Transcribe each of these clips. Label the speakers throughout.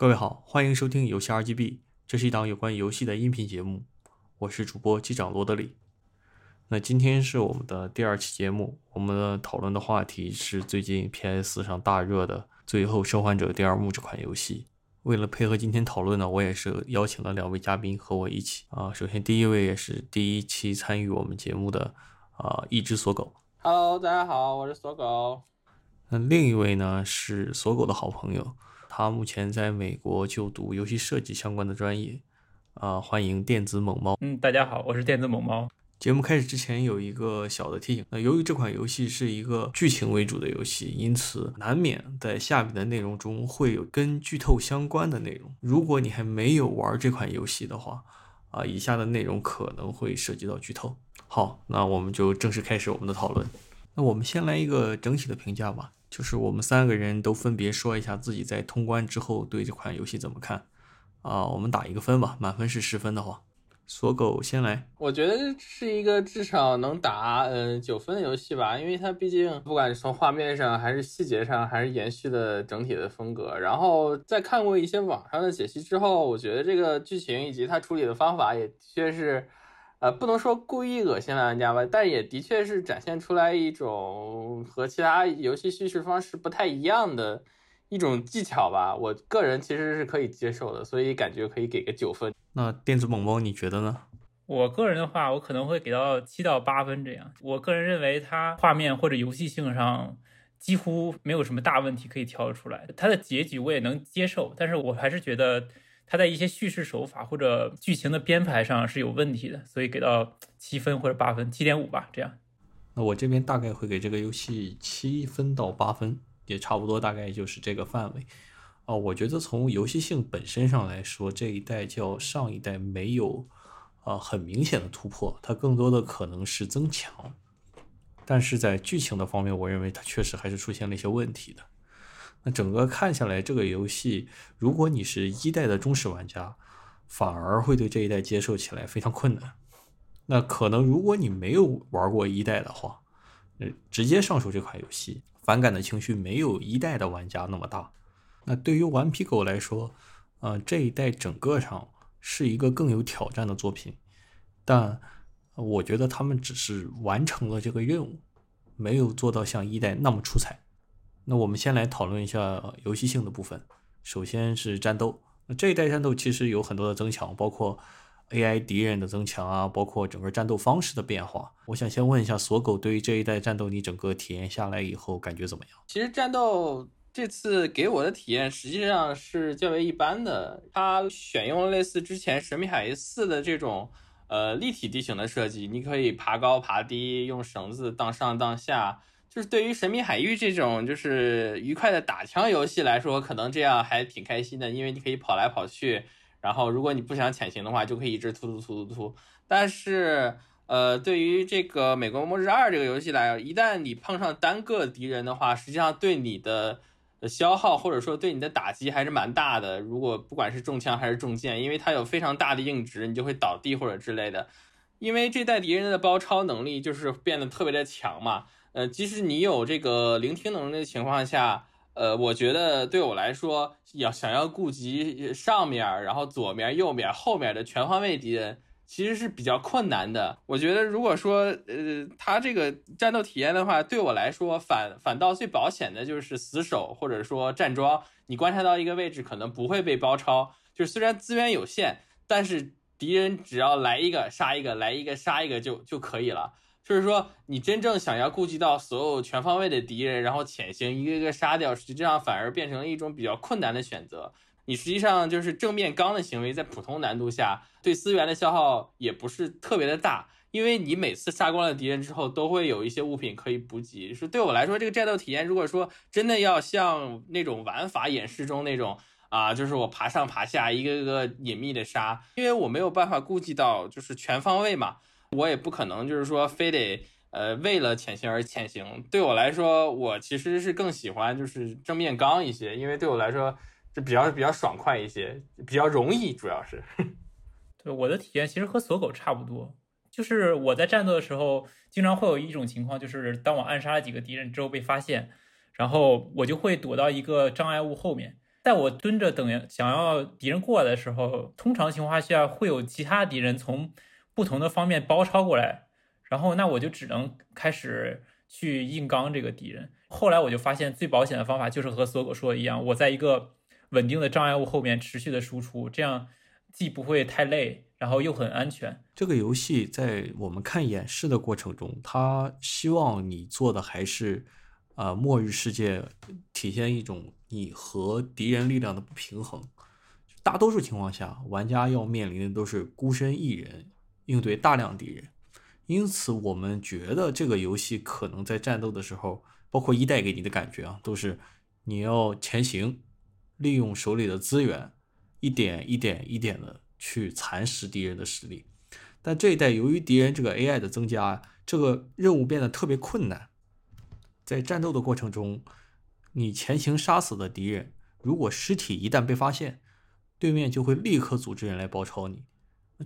Speaker 1: 各位好，欢迎收听游戏 RGB，这是一档有关游戏的音频节目，我是主播机长罗德里。那今天是我们的第二期节目，我们的讨论的话题是最近 PS 上大热的《最后生还者第二幕》这款游戏。为了配合今天讨论呢，我也是邀请了两位嘉宾和我一起啊。首先第一位也是第一期参与我们节目的啊，一只锁狗。
Speaker 2: Hello，大家好，我是锁狗。
Speaker 1: 那另一位呢是锁狗的好朋友。他目前在美国就读游戏设计相关的专业，啊，欢迎电子猛猫。
Speaker 3: 嗯，大家好，我是电子猛猫。
Speaker 1: 节目开始之前有一个小的提醒，那由于这款游戏是一个剧情为主的游戏，因此难免在下面的内容中会有跟剧透相关的内容。如果你还没有玩这款游戏的话，啊，以下的内容可能会涉及到剧透。好，那我们就正式开始我们的讨论。那我们先来一个整体的评价吧。就是我们三个人都分别说一下自己在通关之后对这款游戏怎么看啊？我们打一个分吧，满分是十分的话，锁狗先来。
Speaker 2: 我觉得是一个至少能打嗯九分的游戏吧，因为它毕竟不管是从画面上还是细节上，还是延续的整体的风格。然后在看过一些网上的解析之后，我觉得这个剧情以及它处理的方法也的确是。呃，不能说故意恶心玩家吧，但也的确是展现出来一种和其他游戏叙事方式不太一样的一种技巧吧。我个人其实是可以接受的，所以感觉可以给个九分。
Speaker 1: 那电子萌萌你觉得呢？
Speaker 3: 我个人的话，我可能会给到七到八分这样。我个人认为它画面或者游戏性上几乎没有什么大问题可以挑出来。它的结局我也能接受，但是我还是觉得。它在一些叙事手法或者剧情的编排上是有问题的，所以给到七分或者八分，七点五吧，这样。
Speaker 1: 那我这边大概会给这个游戏七分到八分，也差不多，大概就是这个范围。啊，我觉得从游戏性本身上来说，这一代较上一代没有啊很明显的突破，它更多的可能是增强。但是在剧情的方面，我认为它确实还是出现了一些问题的。那整个看下来，这个游戏，如果你是一代的忠实玩家，反而会对这一代接受起来非常困难。那可能如果你没有玩过一代的话，呃，直接上手这款游戏，反感的情绪没有一代的玩家那么大。那对于顽皮狗来说，呃，这一代整个上是一个更有挑战的作品，但我觉得他们只是完成了这个任务，没有做到像一代那么出彩。那我们先来讨论一下游戏性的部分。首先是战斗，那这一代战斗其实有很多的增强，包括 AI 敌人的增强啊，包括整个战斗方式的变化。我想先问一下锁狗，对于这一代战斗，你整个体验下来以后感觉怎么样？
Speaker 2: 其实战斗这次给我的体验实际上是较为一般的。它选用了类似之前《神秘海域四》的这种呃立体地形的设计，你可以爬高爬低，用绳子荡上荡下。就是对于神秘海域这种就是愉快的打枪游戏来说，可能这样还挺开心的，因为你可以跑来跑去，然后如果你不想潜行的话，就可以一直突突突突突。但是，呃，对于这个《美国末日二》这个游戏来，一旦你碰上单个敌人的话，实际上对你的消耗或者说对你的打击还是蛮大的。如果不管是中枪还是中箭，因为它有非常大的硬直，你就会倒地或者之类的。因为这代敌人的包抄能力就是变得特别的强嘛。呃，即使你有这个聆听能力的情况下，呃，我觉得对我来说，要想要顾及上面，然后左面、右面、后面的全方位敌人，其实是比较困难的。我觉得，如果说，呃，他这个战斗体验的话，对我来说，反反倒最保险的就是死守或者说站桩。你观察到一个位置，可能不会被包抄。就是虽然资源有限，但是敌人只要来一个杀一个，来一个杀一个就就可以了。就是说，你真正想要顾及到所有全方位的敌人，然后潜行一个一个杀掉，实际上反而变成了一种比较困难的选择。你实际上就是正面刚的行为，在普通难度下，对资源的消耗也不是特别的大，因为你每次杀光了敌人之后，都会有一些物品可以补给。是对我来说，这个战斗体验，如果说真的要像那种玩法演示中那种啊，就是我爬上爬下，一个个隐秘的杀，因为我没有办法顾及到就是全方位嘛。我也不可能就是说非得呃为了潜行而潜行。对我来说，我其实是更喜欢就是正面刚一些，因为对我来说这比较比较爽快一些，比较容易，主要是。
Speaker 3: 对我的体验其实和锁狗差不多，就是我在战斗的时候，经常会有一种情况，就是当我暗杀了几个敌人之后被发现，然后我就会躲到一个障碍物后面。在我蹲着等想要敌人过来的时候，通常情况下会有其他敌人从不同的方面包抄过来，然后那我就只能开始去硬刚这个敌人。后来我就发现最保险的方法就是和锁狗说的一样，我在一个稳定的障碍物后面持续的输出，这样既不会太累，然后又很安全。
Speaker 1: 这个游戏在我们看演示的过程中，它希望你做的还是。啊，末日世界体现一种你和敌人力量的不平衡。大多数情况下，玩家要面临的都是孤身一人应对大量敌人。因此，我们觉得这个游戏可能在战斗的时候，包括一代给你的感觉啊，都是你要前行，利用手里的资源，一点一点一点的去蚕食敌人的实力。但这一代由于敌人这个 AI 的增加，这个任务变得特别困难。在战斗的过程中，你前行杀死的敌人，如果尸体一旦被发现，对面就会立刻组织人来包抄你。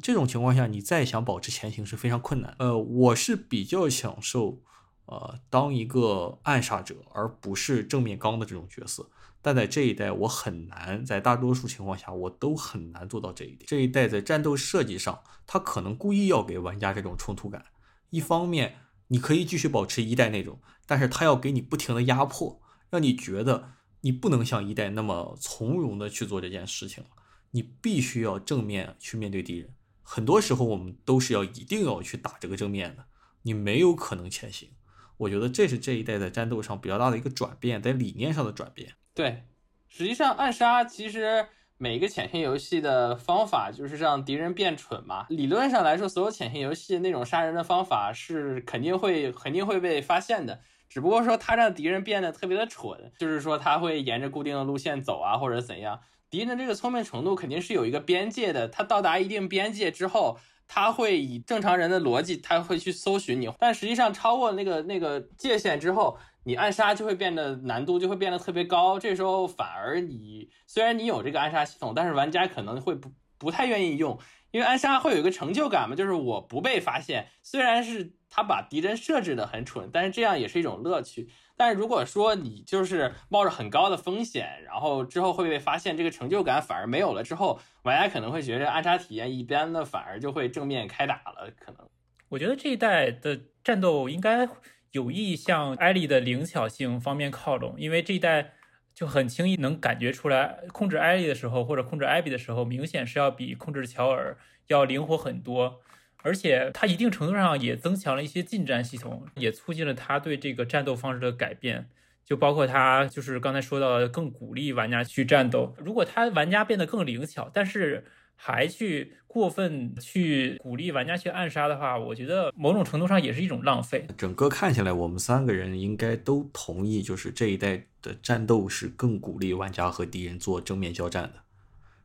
Speaker 1: 这种情况下，你再想保持前行是非常困难。呃，我是比较享受，呃，当一个暗杀者，而不是正面刚的这种角色。但在这一代，我很难，在大多数情况下，我都很难做到这一点。这一代在战斗设计上，他可能故意要给玩家这种冲突感。一方面，你可以继续保持一代那种。但是他要给你不停的压迫，让你觉得你不能像一代那么从容的去做这件事情了，你必须要正面去面对敌人。很多时候我们都是要一定要去打这个正面的，你没有可能前行。我觉得这是这一代在战斗上比较大的一个转变，在理念上的转变。
Speaker 2: 对，实际上暗杀其实。每一个潜行游戏的方法就是让敌人变蠢嘛。理论上来说，所有潜行游戏那种杀人的方法是肯定会肯定会被发现的。只不过说他让敌人变得特别的蠢，就是说他会沿着固定的路线走啊，或者怎样。敌人的这个聪明程度肯定是有一个边界的，他到达一定边界之后，他会以正常人的逻辑，他会去搜寻你。但实际上超过那个那个界限之后。你暗杀就会变得难度就会变得特别高，这时候反而你虽然你有这个暗杀系统，但是玩家可能会不不太愿意用，因为暗杀会有一个成就感嘛，就是我不被发现。虽然是他把敌人设置的很蠢，但是这样也是一种乐趣。但是如果说你就是冒着很高的风险，然后之后会被发现，这个成就感反而没有了，之后玩家可能会觉得暗杀体验一般的，反而就会正面开打了。可能
Speaker 3: 我觉得这一代的战斗应该。有意向艾莉的灵巧性方面靠拢，因为这一代就很轻易能感觉出来，控制艾莉的时候或者控制艾比的时候，明显是要比控制乔尔要灵活很多，而且它一定程度上也增强了一些近战系统，也促进了他对这个战斗方式的改变，就包括他就是刚才说到的更鼓励玩家去战斗，如果他玩家变得更灵巧，但是。还去过分去鼓励玩家去暗杀的话，我觉得某种程度上也是一种浪费。
Speaker 1: 整个看起来，我们三个人应该都同意，就是这一代的战斗是更鼓励玩家和敌人做正面交战的。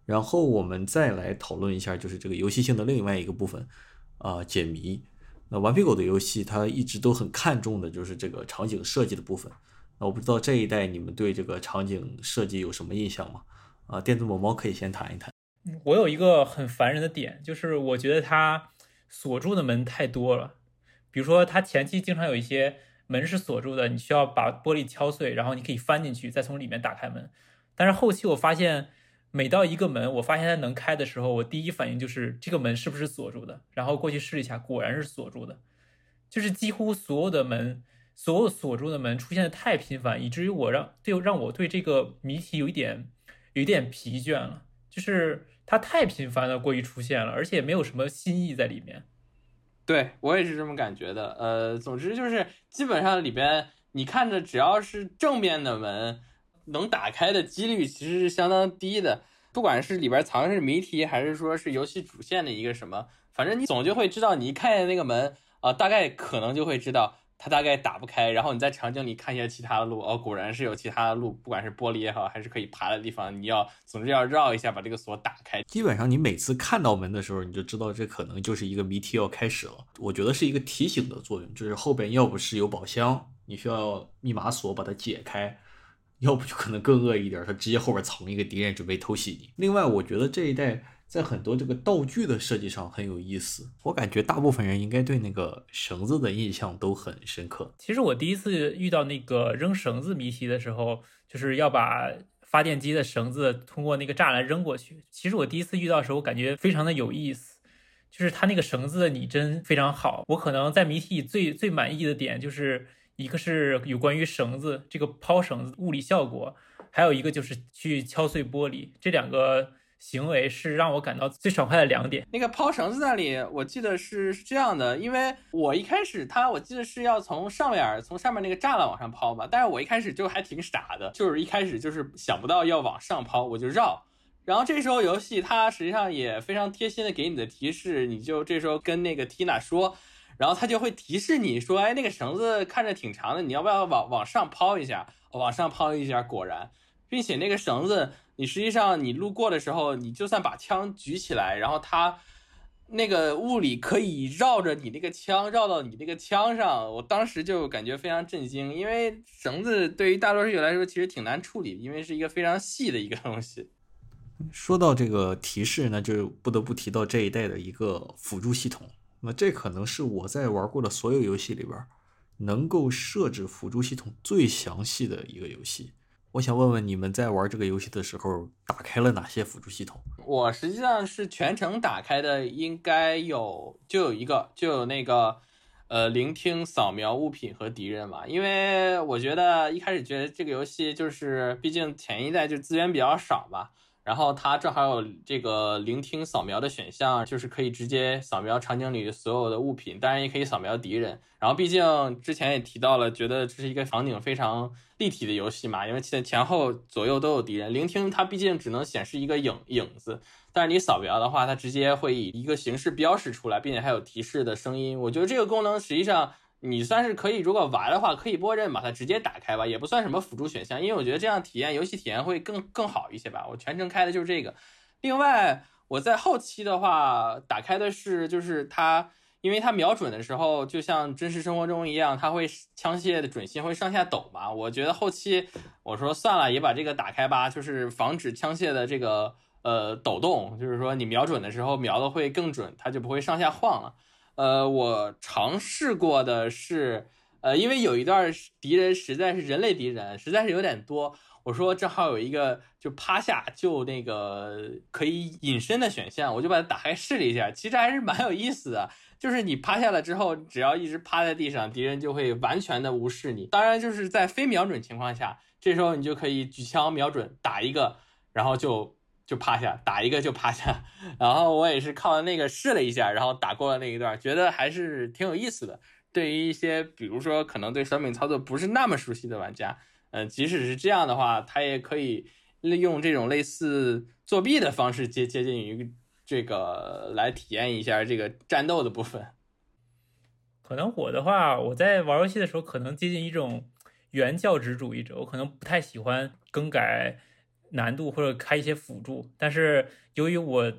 Speaker 1: 然后我们再来讨论一下，就是这个游戏性的另外一个部分，啊，解谜。那顽皮狗的游戏，它一直都很看重的就是这个场景设计的部分。那我不知道这一代你们对这个场景设计有什么印象吗？啊，电子某猫可以先谈一谈。
Speaker 3: 我有一个很烦人的点，就是我觉得它锁住的门太多了。比如说，它前期经常有一些门是锁住的，你需要把玻璃敲碎，然后你可以翻进去，再从里面打开门。但是后期我发现，每到一个门，我发现它能开的时候，我第一反应就是这个门是不是锁住的？然后过去试一下，果然是锁住的。就是几乎所有的门，所有锁住的门出现的太频繁，以至于我让对让我对这个谜题有一点有一点疲倦了。就是它太频繁的过于出现了，而且没有什么新意在里面。
Speaker 2: 对我也是这么感觉的。呃，总之就是基本上里边你看着只要是正面的门，能打开的几率其实是相当低的。不管是里边藏的是谜题，还是说是游戏主线的一个什么，反正你总就会知道，你一看见那个门啊，大概可能就会知道。它大概打不开，然后你在场景里看一下其他的路，哦，果然是有其他的路，不管是玻璃也好，还是可以爬的地方，你要总之要绕一下把这个锁打开。
Speaker 1: 基本上你每次看到门的时候，你就知道这可能就是一个谜题要开始了。我觉得是一个提醒的作用，就是后边要不是有宝箱，你需要密码锁把它解开，要不就可能更恶一点，他直接后边藏一个敌人准备偷袭你。另外，我觉得这一代在很多这个道具的设计上很有意思。我感觉大部分人应该对那个绳子的印象都很深刻。
Speaker 3: 其实我第一次遇到那个扔绳子谜题的时候，就是要把发电机的绳子通过那个栅栏扔过去。其实我第一次遇到的时候，我感觉非常的有意思。就是它那个绳子的拟真非常好，我可能在谜题里最最满意的点就是一个是有关于绳子这个抛绳子物理效果，还有一个就是去敲碎玻璃，这两个行为是让我感到最爽快的两点。
Speaker 2: 那个抛绳子那里，我记得是是这样的，因为我一开始它我记得是要从上面从上面那个栅栏往上抛嘛，但是我一开始就还挺傻的，就是一开始就是想不到要往上抛，我就绕。然后这时候游戏它实际上也非常贴心的给你的提示，你就这时候跟那个缇娜说，然后他就会提示你说，哎，那个绳子看着挺长的，你要不要往往上抛一下？往上抛一下，果然，并且那个绳子，你实际上你路过的时候，你就算把枪举起来，然后它那个物理可以绕着你那个枪绕到你那个枪上，我当时就感觉非常震惊，因为绳子对于大多数人来说其实挺难处理，因为是一个非常细的一个东西。
Speaker 1: 说到这个提示呢，就不得不提到这一代的一个辅助系统。那这可能是我在玩过的所有游戏里边，能够设置辅助系统最详细的一个游戏。我想问问你们在玩这个游戏的时候，打开了哪些辅助系统？
Speaker 2: 我实际上是全程打开的，应该有就有一个，就有那个呃，聆听、扫描物品和敌人嘛。因为我觉得一开始觉得这个游戏就是，毕竟前一代就资源比较少嘛。然后它正好有这个聆听扫描的选项，就是可以直接扫描场景里所有的物品，当然也可以扫描敌人。然后毕竟之前也提到了，觉得这是一个场景非常立体的游戏嘛，因为前前后左右都有敌人。聆听它毕竟只能显示一个影影子，但是你扫描的话，它直接会以一个形式标识出来，并且还有提示的声音。我觉得这个功能实际上。你算是可以，如果玩的话，可以默认把它直接打开吧，也不算什么辅助选项，因为我觉得这样体验游戏体验会更更好一些吧。我全程开的就是这个。另外，我在后期的话打开的是，就是它，因为它瞄准的时候，就像真实生活中一样，它会枪械的准心会上下抖嘛。我觉得后期我说算了，也把这个打开吧，就是防止枪械的这个呃抖动，就是说你瞄准的时候瞄的会更准，它就不会上下晃了。呃，我尝试过的是，呃，因为有一段敌人实在是人类敌人，实在是有点多。我说正好有一个就趴下就那个可以隐身的选项，我就把它打开试了一下，其实还是蛮有意思的。就是你趴下了之后，只要一直趴在地上，敌人就会完全的无视你。当然，就是在非瞄准情况下，这时候你就可以举枪瞄准打一个，然后就。就趴下打一个就趴下，然后我也是靠那个试了一下，然后打过了那一段，觉得还是挺有意思的。对于一些比如说可能对手柄操作不是那么熟悉的玩家，嗯，即使是这样的话，他也可以利用这种类似作弊的方式接接近于这个来体验一下这个战斗的部分。
Speaker 3: 可能我的话，我在玩游戏的时候可能接近一种原教旨主义者，我可能不太喜欢更改。难度或者开一些辅助，但是由于我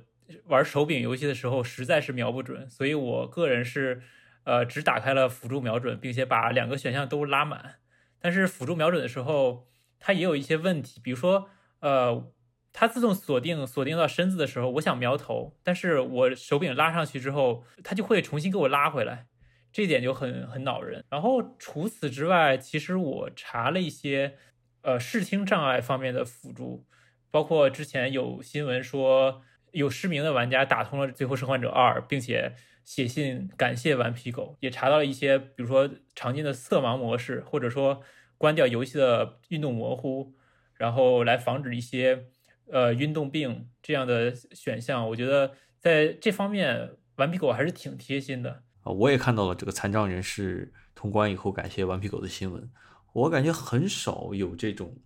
Speaker 3: 玩手柄游戏的时候实在是瞄不准，所以我个人是呃只打开了辅助瞄准，并且把两个选项都拉满。但是辅助瞄准的时候，它也有一些问题，比如说呃它自动锁定锁定到身子的时候，我想瞄头，但是我手柄拉上去之后，它就会重新给我拉回来，这点就很很恼人。然后除此之外，其实我查了一些。呃，视听障碍方面的辅助，包括之前有新闻说有失明的玩家打通了《最后生还者二》，并且写信感谢顽皮狗，也查到了一些，比如说常见的色盲模式，或者说关掉游戏的运动模糊，然后来防止一些呃运动病这样的选项。我觉得在这方面，顽皮狗还是挺贴心的
Speaker 1: 啊。我也看到了这个残障人士通关以后感谢顽皮狗的新闻。我感觉很少有这种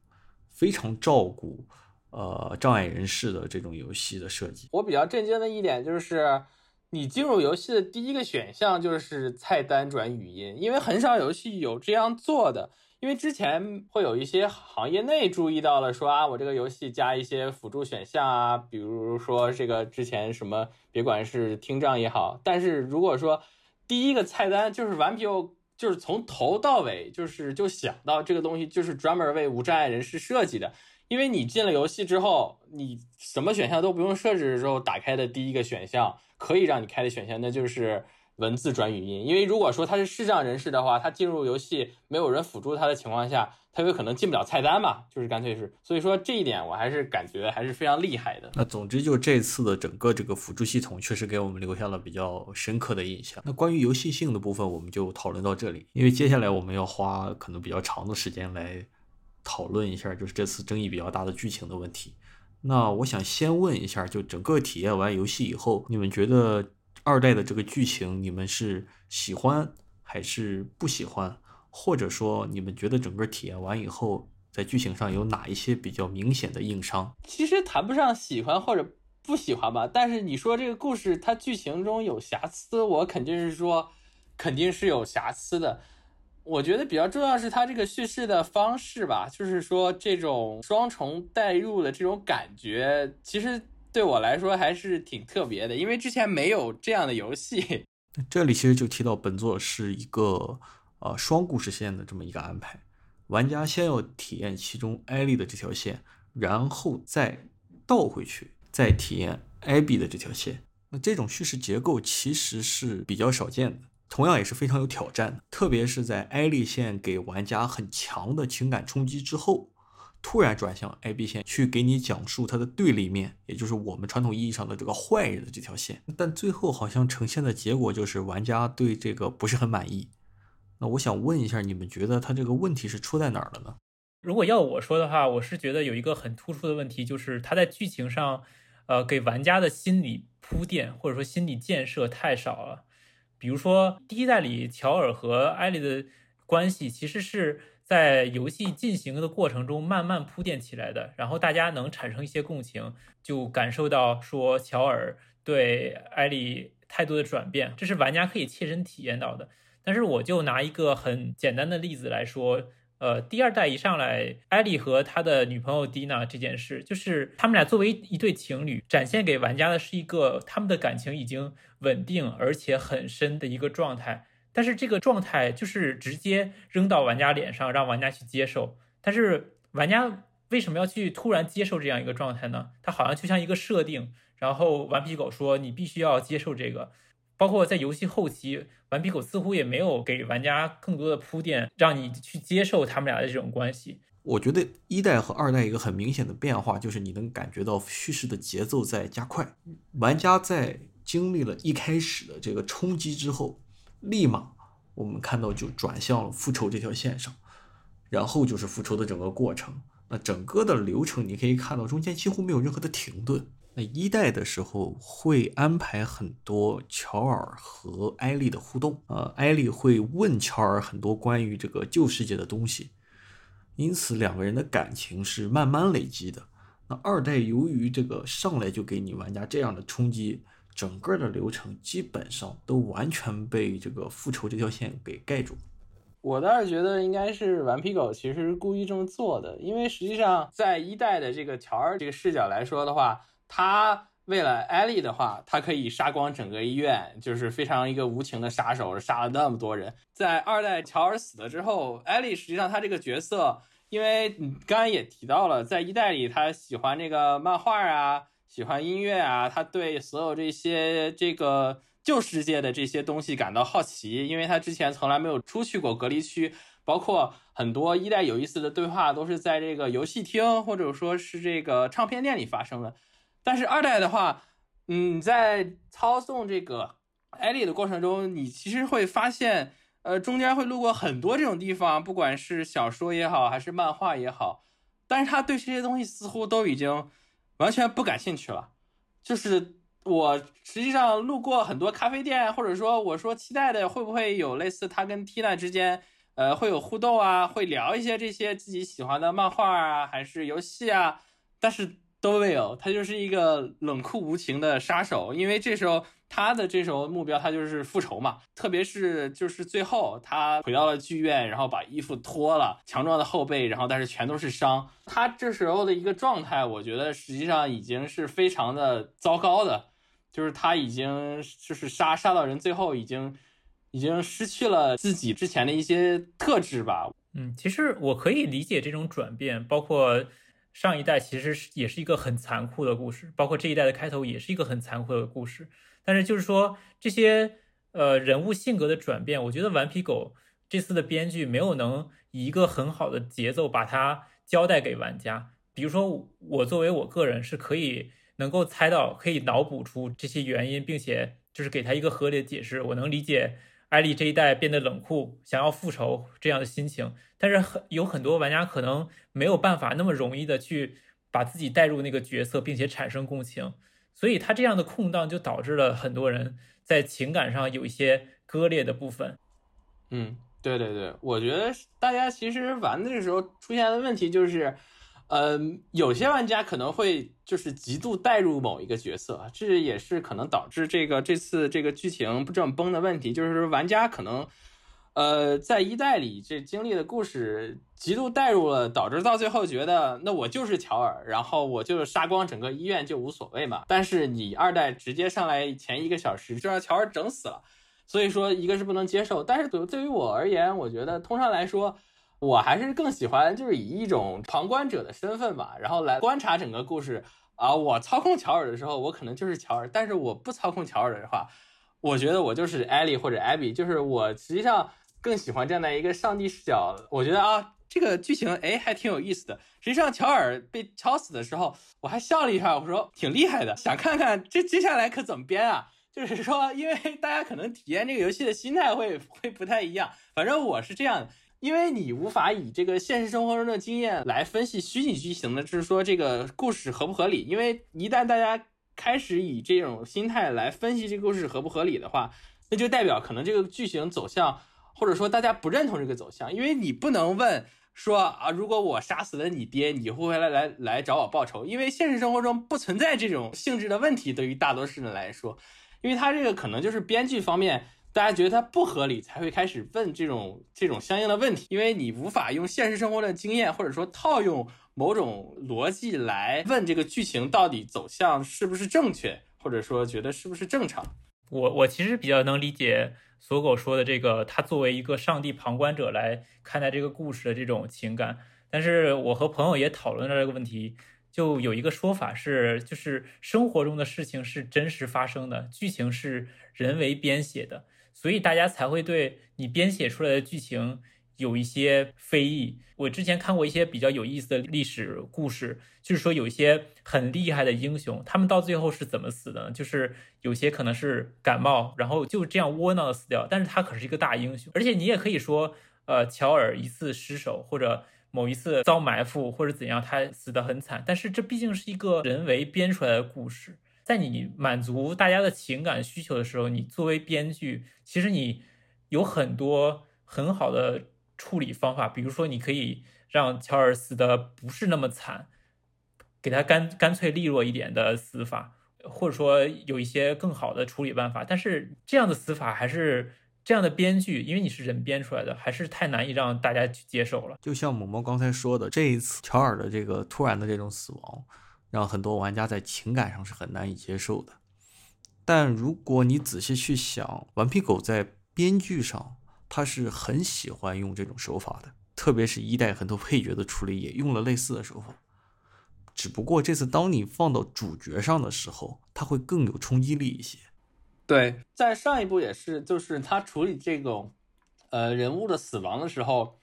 Speaker 1: 非常照顾呃障碍人士的这种游戏的设计。
Speaker 2: 我比较震惊的一点就是，你进入游戏的第一个选项就是菜单转语音，因为很少游戏有这样做的。因为之前会有一些行业内注意到了，说啊，我这个游戏加一些辅助选项啊，比如说这个之前什么，别管是听障也好。但是如果说第一个菜单就是顽皮。就是从头到尾，就是就想到这个东西就是专门为无障碍人士设计的，因为你进了游戏之后，你什么选项都不用设置之后，打开的第一个选项可以让你开的选项，那就是文字转语音。因为如果说他是视障人士的话，他进入游戏没有人辅助他的情况下。他有可能进不了菜单嘛，就是干脆是，所以说这一点我还是感觉还是非常厉害的。
Speaker 1: 那总之就这次的整个这个辅助系统确实给我们留下了比较深刻的印象。那关于游戏性的部分，我们就讨论到这里，因为接下来我们要花可能比较长的时间来讨论一下，就是这次争议比较大的剧情的问题。那我想先问一下，就整个体验完游戏以后，你们觉得二代的这个剧情，你们是喜欢还是不喜欢？或者说，你们觉得整个体验完以后，在剧情上有哪一些比较明显的硬伤？
Speaker 2: 其实谈不上喜欢或者不喜欢吧。但是你说这个故事它剧情中有瑕疵，我肯定是说肯定是有瑕疵的。我觉得比较重要是它这个叙事的方式吧，就是说这种双重代入的这种感觉，其实对我来说还是挺特别的，因为之前没有这样的游戏。
Speaker 1: 这里其实就提到本作是一个。呃，双故事线的这么一个安排，玩家先要体验其中艾丽的这条线，然后再倒回去，再体验艾比的这条线。那这种叙事结构其实是比较少见的，同样也是非常有挑战的。特别是在艾丽线给玩家很强的情感冲击之后，突然转向 AB 线去给你讲述它的对立面，也就是我们传统意义上的这个坏人的这条线。但最后好像呈现的结果就是玩家对这个不是很满意。那我想问一下，你们觉得他这个问题是出在哪儿了呢？
Speaker 3: 如果要我说的话，我是觉得有一个很突出的问题，就是他在剧情上，呃，给玩家的心理铺垫或者说心理建设太少了。比如说第一代里，乔尔和艾莉的关系其实是在游戏进行的过程中慢慢铺垫起来的，然后大家能产生一些共情，就感受到说乔尔对艾莉态度的转变，这是玩家可以切身体验到的。但是我就拿一个很简单的例子来说，呃，第二代一上来，艾莉和他的女朋友蒂娜这件事，就是他们俩作为一对情侣，展现给玩家的是一个他们的感情已经稳定而且很深的一个状态。但是这个状态就是直接扔到玩家脸上，让玩家去接受。但是玩家为什么要去突然接受这样一个状态呢？它好像就像一个设定，然后顽皮狗说你必须要接受这个。包括在游戏后期，顽皮狗似乎也没有给玩家更多的铺垫，让你去接受他们俩的这种关系。
Speaker 1: 我觉得一代和二代一个很明显的变化，就是你能感觉到叙事的节奏在加快。玩家在经历了一开始的这个冲击之后，立马我们看到就转向了复仇这条线上，然后就是复仇的整个过程。那整个的流程你可以看到，中间几乎没有任何的停顿。那一代的时候会安排很多乔尔和艾莉的互动，呃，艾莉会问乔尔很多关于这个旧世界的东西，因此两个人的感情是慢慢累积的。那二代由于这个上来就给你玩家这样的冲击，整个的流程基本上都完全被这个复仇这条线给盖住。
Speaker 2: 我倒是觉得应该是顽皮狗其实是故意这么做的，因为实际上在一代的这个乔尔这个视角来说的话。他为了艾莉的话，他可以杀光整个医院，就是非常一个无情的杀手，杀了那么多人。在二代乔尔死了之后，艾莉实际上他这个角色，因为你刚刚也提到了，在一代里他喜欢这个漫画啊，喜欢音乐啊，他对所有这些这个旧世界的这些东西感到好奇，因为他之前从来没有出去过隔离区，包括很多一代有意思的对话都是在这个游戏厅或者说是这个唱片店里发生的。但是二代的话，嗯，在操纵这个艾莉的过程中，你其实会发现，呃，中间会路过很多这种地方，不管是小说也好，还是漫画也好，但是他对这些东西似乎都已经完全不感兴趣了。就是我实际上路过很多咖啡店，或者说我说期待的会不会有类似他跟 Tina 之间，呃，会有互动啊，会聊一些这些自己喜欢的漫画啊，还是游戏啊，但是。都没有，他就是一个冷酷无情的杀手。因为这时候他的这时候目标，他就是复仇嘛。特别是就是最后他回到了剧院，然后把衣服脱了，强壮的后背，然后但是全都是伤。他这时候的一个状态，我觉得实际上已经是非常的糟糕的，就是他已经就是杀杀到人，最后已经已经失去了自己之前的一些特质吧。
Speaker 3: 嗯，其实我可以理解这种转变，包括。上一代其实是也是一个很残酷的故事，包括这一代的开头也是一个很残酷的故事。但是就是说这些呃人物性格的转变，我觉得顽皮狗这次的编剧没有能以一个很好的节奏把它交代给玩家。比如说我作为我个人是可以能够猜到，可以脑补出这些原因，并且就是给他一个合理的解释。我能理解。艾莉这一代变得冷酷，想要复仇这样的心情，但是很有很多玩家可能没有办法那么容易的去把自己带入那个角色，并且产生共情，所以他这样的空档就导致了很多人在情感上有一些割裂的部分。
Speaker 2: 嗯，对对对，我觉得大家其实玩的时候出现的问题就是。嗯，有些玩家可能会就是极度带入某一个角色，这也是可能导致这个这次这个剧情不这么崩的问题。就是玩家可能，呃，在一代里这经历的故事极度带入了，导致到最后觉得那我就是乔尔，然后我就杀光整个医院就无所谓嘛。但是你二代直接上来前一个小时就让乔尔整死了，所以说一个是不能接受。但是对对于我而言，我觉得通常来说。我还是更喜欢，就是以一种旁观者的身份吧，然后来观察整个故事啊。我操控乔尔的时候，我可能就是乔尔；但是我不操控乔尔的话，我觉得我就是艾莉或者艾比。就是我实际上更喜欢站在一个上帝视角。我觉得啊，这个剧情哎还挺有意思的。实际上，乔尔被敲死的时候，我还笑了一下，我说挺厉害的，想看看这接下来可怎么编啊。就是说，因为 大家可能体验这个游戏的心态会会不太一样，反正我是这样。因为你无法以这个现实生活中的经验来分析虚拟剧情的，就是说这个故事合不合理。因为一旦大家开始以这种心态来分析这个故事合不合理的话，那就代表可能这个剧情走向，或者说大家不认同这个走向。因为你不能问说啊，如果我杀死了你爹，你会不会来来来找我报仇？因为现实生活中不存在这种性质的问题，对于大多数人来说，因为他这个可能就是编剧方面。大家觉得它不合理，才会开始问这种这种相应的问题，因为你无法用现实生活的经验，或者说套用某种逻辑来问这个剧情到底走向是不是正确，或者说觉得是不是正常。
Speaker 3: 我我其实比较能理解索狗说的这个，他作为一个上帝旁观者来看待这个故事的这种情感。但是我和朋友也讨论了这个问题，就有一个说法是，就是生活中的事情是真实发生的，剧情是人为编写的。所以大家才会对你编写出来的剧情有一些非议。我之前看过一些比较有意思的历史故事，就是说有一些很厉害的英雄，他们到最后是怎么死的呢？就是有些可能是感冒，然后就这样窝囊的死掉。但是他可是一个大英雄，而且你也可以说，呃，乔尔一次失手，或者某一次遭埋伏，或者怎样，他死得很惨。但是这毕竟是一个人为编出来的故事。在你满足大家的情感需求的时候，你作为编剧，其实你有很多很好的处理方法。比如说，你可以让乔尔死的不是那么惨，给他干干脆利落一点的死法，或者说有一些更好的处理办法。但是这样的死法还是这样的编剧，因为你是人编出来的，还是太难以让大家去接受了。
Speaker 1: 就像某某刚才说的，这一次乔尔的这个突然的这种死亡。让很多玩家在情感上是很难以接受的，但如果你仔细去想，顽皮狗在编剧上，他是很喜欢用这种手法的，特别是一代很多配角的处理也用了类似的手法，只不过这次当你放到主角上的时候，他会更有冲击力一些。
Speaker 2: 对，在上一部也是，就是他处理这种，呃，人物的死亡的时候。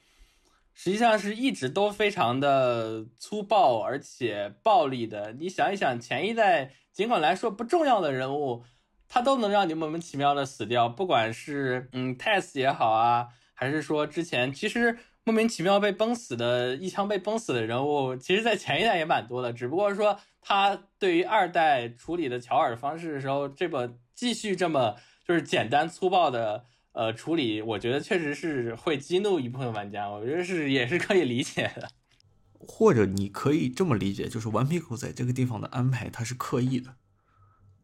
Speaker 2: 实际上是一直都非常的粗暴而且暴力的。你想一想，前一代尽管来说不重要的人物，他都能让你莫名其妙的死掉，不管是嗯 test 也好啊，还是说之前其实莫名其妙被崩死的一枪被崩死的人物，其实在前一代也蛮多的。只不过说他对于二代处理的乔尔方式的时候，这么继续这么就是简单粗暴的。呃，处理我觉得确实是会激怒一部分玩家，我觉得是也是可以理解的。
Speaker 1: 或者你可以这么理解，就是顽皮狗在这个地方的安排，他是刻意的，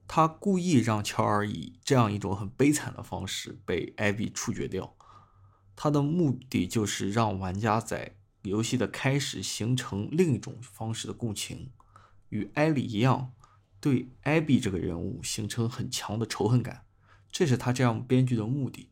Speaker 1: 他故意让乔尔以这样一种很悲惨的方式被艾比处决掉，他的目的就是让玩家在游戏的开始形成另一种方式的共情，与艾莉一样，对艾比这个人物形成很强的仇恨感，这是他这样编剧的目的。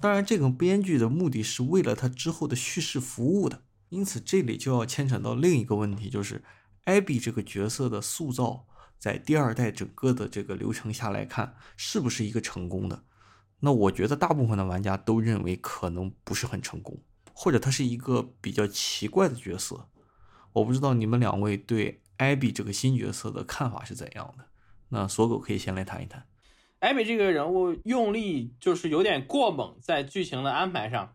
Speaker 1: 当然，这个编剧的目的是为了他之后的叙事服务的，因此这里就要牵扯到另一个问题，就是艾比这个角色的塑造，在第二代整个的这个流程下来看，是不是一个成功的？那我觉得大部分的玩家都认为可能不是很成功，或者他是一个比较奇怪的角色。我不知道你们两位对艾比这个新角色的看法是怎样的？那锁狗可以先来谈一谈。
Speaker 2: 艾比这个人物用力就是有点过猛，在剧情的安排上，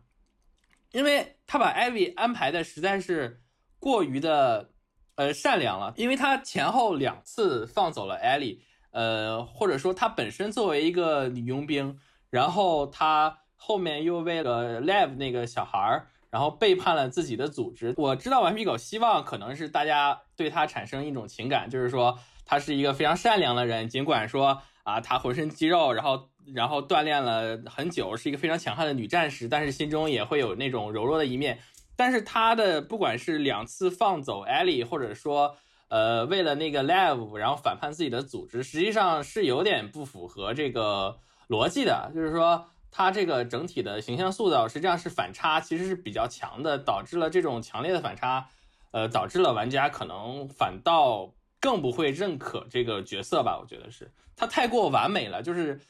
Speaker 2: 因为他把艾比安排的实在是过于的呃善良了，因为他前后两次放走了艾莉，呃，或者说他本身作为一个女佣兵，然后他后面又为了 Live 那个小孩儿，然后背叛了自己的组织。我知道顽皮狗希望可能是大家对他产生一种情感，就是说他是一个非常善良的人，尽管说。啊，他浑身肌肉，然后然后锻炼了很久，是一个非常强悍的女战士，但是心中也会有那种柔弱的一面。但是他的不管是两次放走艾莉，或者说呃为了那个 Live 然后反叛自己的组织，实际上是有点不符合这个逻辑的。就是说他这个整体的形象塑造实际上是反差，其实是比较强的，导致了这种强烈的反差，呃导致了玩家可能反倒。更不会认可这个角色吧？我觉得是他太过完美了，就是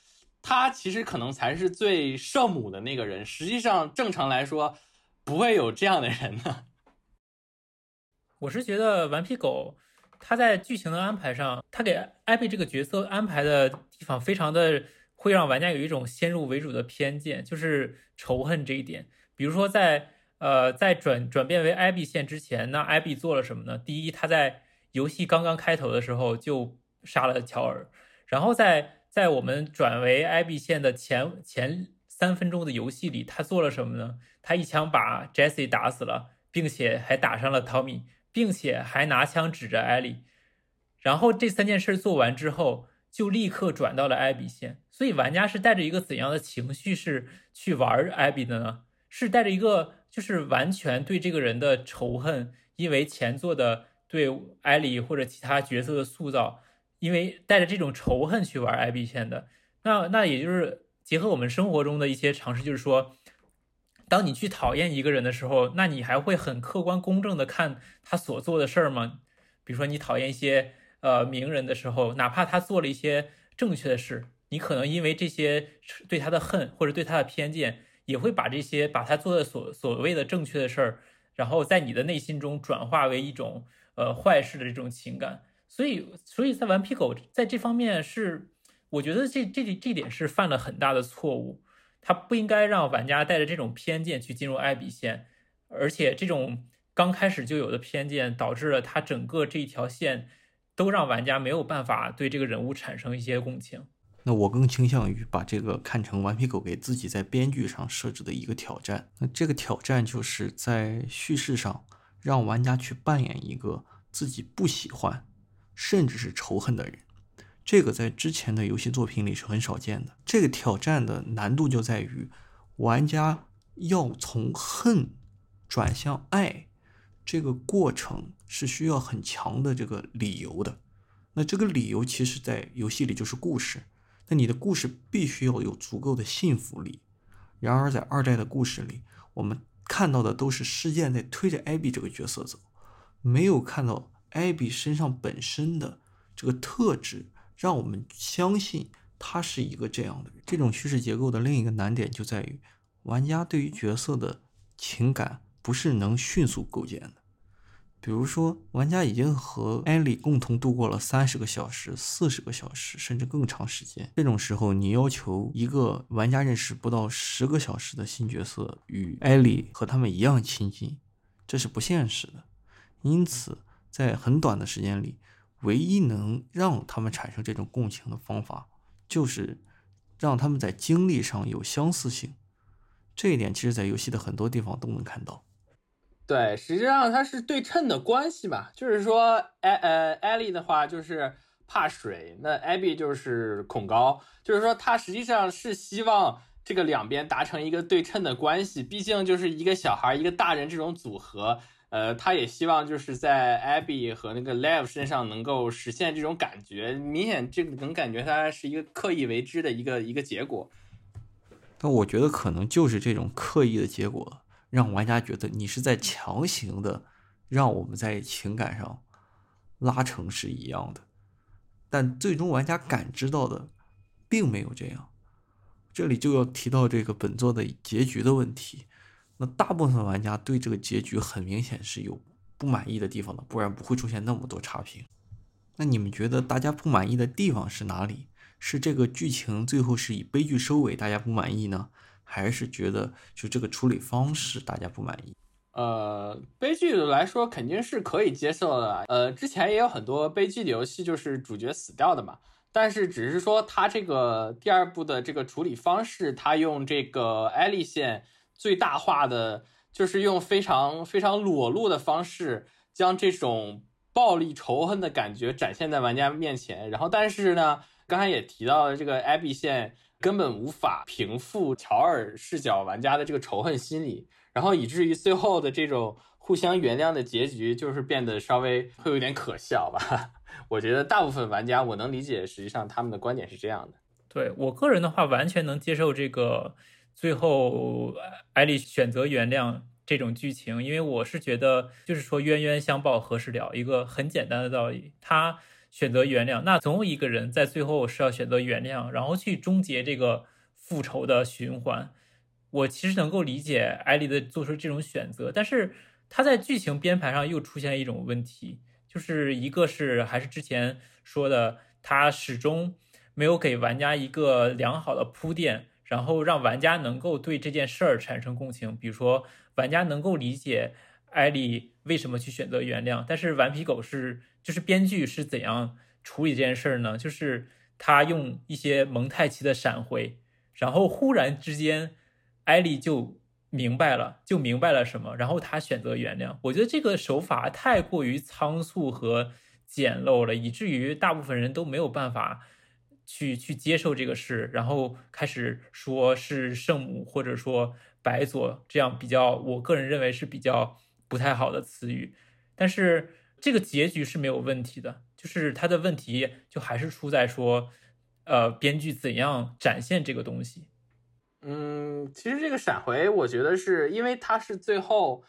Speaker 2: 他其实可能才是最圣母的那个人。实际上，正常来说不会有这样的人呢。
Speaker 3: 我是觉得顽皮狗他在剧情的安排上，他给艾比这个角色安排的地方非常的会让玩家有一种先入为主的偏见，就是仇恨这一点。比如说在呃在转转变为艾比线之前，那艾比做了什么呢？第一，他在游戏刚刚开头的时候就杀了乔尔，然后在在我们转为艾比线的前前三分钟的游戏里，他做了什么呢？他一枪把 Jesse 打死了，并且还打伤了 Tommy，并且还拿枪指着艾莉。然后这三件事做完之后，就立刻转到了艾比线。所以玩家是带着一个怎样的情绪是去玩艾比的呢？是带着一个就是完全对这个人的仇恨，因为前作的。对艾莉或者其他角色的塑造，因为带着这种仇恨去玩艾比线的，那那也就是结合我们生活中的一些常识，就是说，当你去讨厌一个人的时候，那你还会很客观公正的看他所做的事儿吗？比如说你讨厌一些呃名人的时候，哪怕他做了一些正确的事，你可能因为这些对他的恨或者对他的偏见，也会把这些把他做的所所谓的正确的事儿，然后在你的内心中转化为一种。呃，坏事的这种情感，所以，所以在顽皮狗在这方面是，我觉得这这这点是犯了很大的错误，他不应该让玩家带着这种偏见去进入艾比线，而且这种刚开始就有的偏见，导致了他整个这一条线都让玩家没有办法对这个人物产生一些共情。
Speaker 1: 那我更倾向于把这个看成顽皮狗给自己在编剧上设置的一个挑战，那这个挑战就是在叙事上。让玩家去扮演一个自己不喜欢，甚至是仇恨的人，这个在之前的游戏作品里是很少见的。这个挑战的难度就在于，玩家要从恨转向爱，这个过程是需要很强的这个理由的。那这个理由其实，在游戏里就是故事。那你的故事必须要有足够的信服力。然而，在二代的故事里，我们。看到的都是事件在推着艾比这个角色走，没有看到艾比身上本身的这个特质，让我们相信他是一个这样的人。这种叙事结构的另一个难点就在于，玩家对于角色的情感不是能迅速构建的。比如说，玩家已经和艾莉共同度过了三十个小时、四十个小时，甚至更长时间。这种时候，你要求一个玩家认识不到十个小时的新角色与艾莉和他们一样亲近，这是不现实的。因此，在很短的时间里，唯一能让他们产生这种共情的方法，就是让他们在经历上有相似性。这一点，其实在游戏的很多地方都能看到。
Speaker 2: 对，实际上它是对称的关系嘛，就是说，艾呃，艾莉的话就是怕水，那艾比就是恐高，就是说，他实际上是希望这个两边达成一个对称的关系，毕竟就是一个小孩一个大人这种组合，呃，他也希望就是在艾比和那个 Live 身上能够实现这种感觉，明显这个能感觉他是一个刻意为之的一个一个结果，
Speaker 1: 但我觉得可能就是这种刻意的结果。让玩家觉得你是在强行的让我们在情感上拉成是一样的，但最终玩家感知到的并没有这样。这里就要提到这个本作的结局的问题。那大部分玩家对这个结局很明显是有不满意的地方的，不然不会出现那么多差评。那你们觉得大家不满意的地方是哪里？是这个剧情最后是以悲剧收尾，大家不满意呢？还是觉得就这个处理方式大家不满意？
Speaker 2: 呃，悲剧来说肯定是可以接受的。呃，之前也有很多悲剧的游戏，就是主角死掉的嘛。但是只是说他这个第二部的这个处理方式，他用这个艾莉线最大化的，就是用非常非常裸露的方式，将这种暴力仇恨的感觉展现在玩家面前。然后，但是呢，刚才也提到了这个艾比线根本无法平复乔尔视角玩家的这个仇恨心理。然后以至于最后的这种互相原谅的结局，就是变得稍微会有点可笑吧。我觉得大部分玩家我能理解，实际上他们的观点是这样的。
Speaker 3: 对我个人的话，完全能接受这个最后艾丽选择原谅这种剧情，因为我是觉得就是说冤冤相报何时了，一个很简单的道理。他选择原谅，那总有一个人在最后是要选择原谅，然后去终结这个复仇的循环。我其实能够理解艾丽的做出这种选择，但是他在剧情编排上又出现一种问题，就是一个是还是之前说的，他始终没有给玩家一个良好的铺垫，然后让玩家能够对这件事儿产生共情。比如说，玩家能够理解艾丽为什么去选择原谅，但是顽皮狗是就是编剧是怎样处理这件事儿呢？就是他用一些蒙太奇的闪回，然后忽然之间。艾莉就明白了，就明白了什么，然后他选择原谅。我觉得这个手法太过于仓促和简陋了，以至于大部分人都没有办法去去接受这个事，然后开始说是圣母或者说白左这样比较，我个人认为是比较不太好的词语。但是这个结局是没有问题的，就是他的问题就还是出在说，呃，编剧怎样展现这个东西。
Speaker 2: 嗯，其实这个闪回，我觉得是因为它是最后，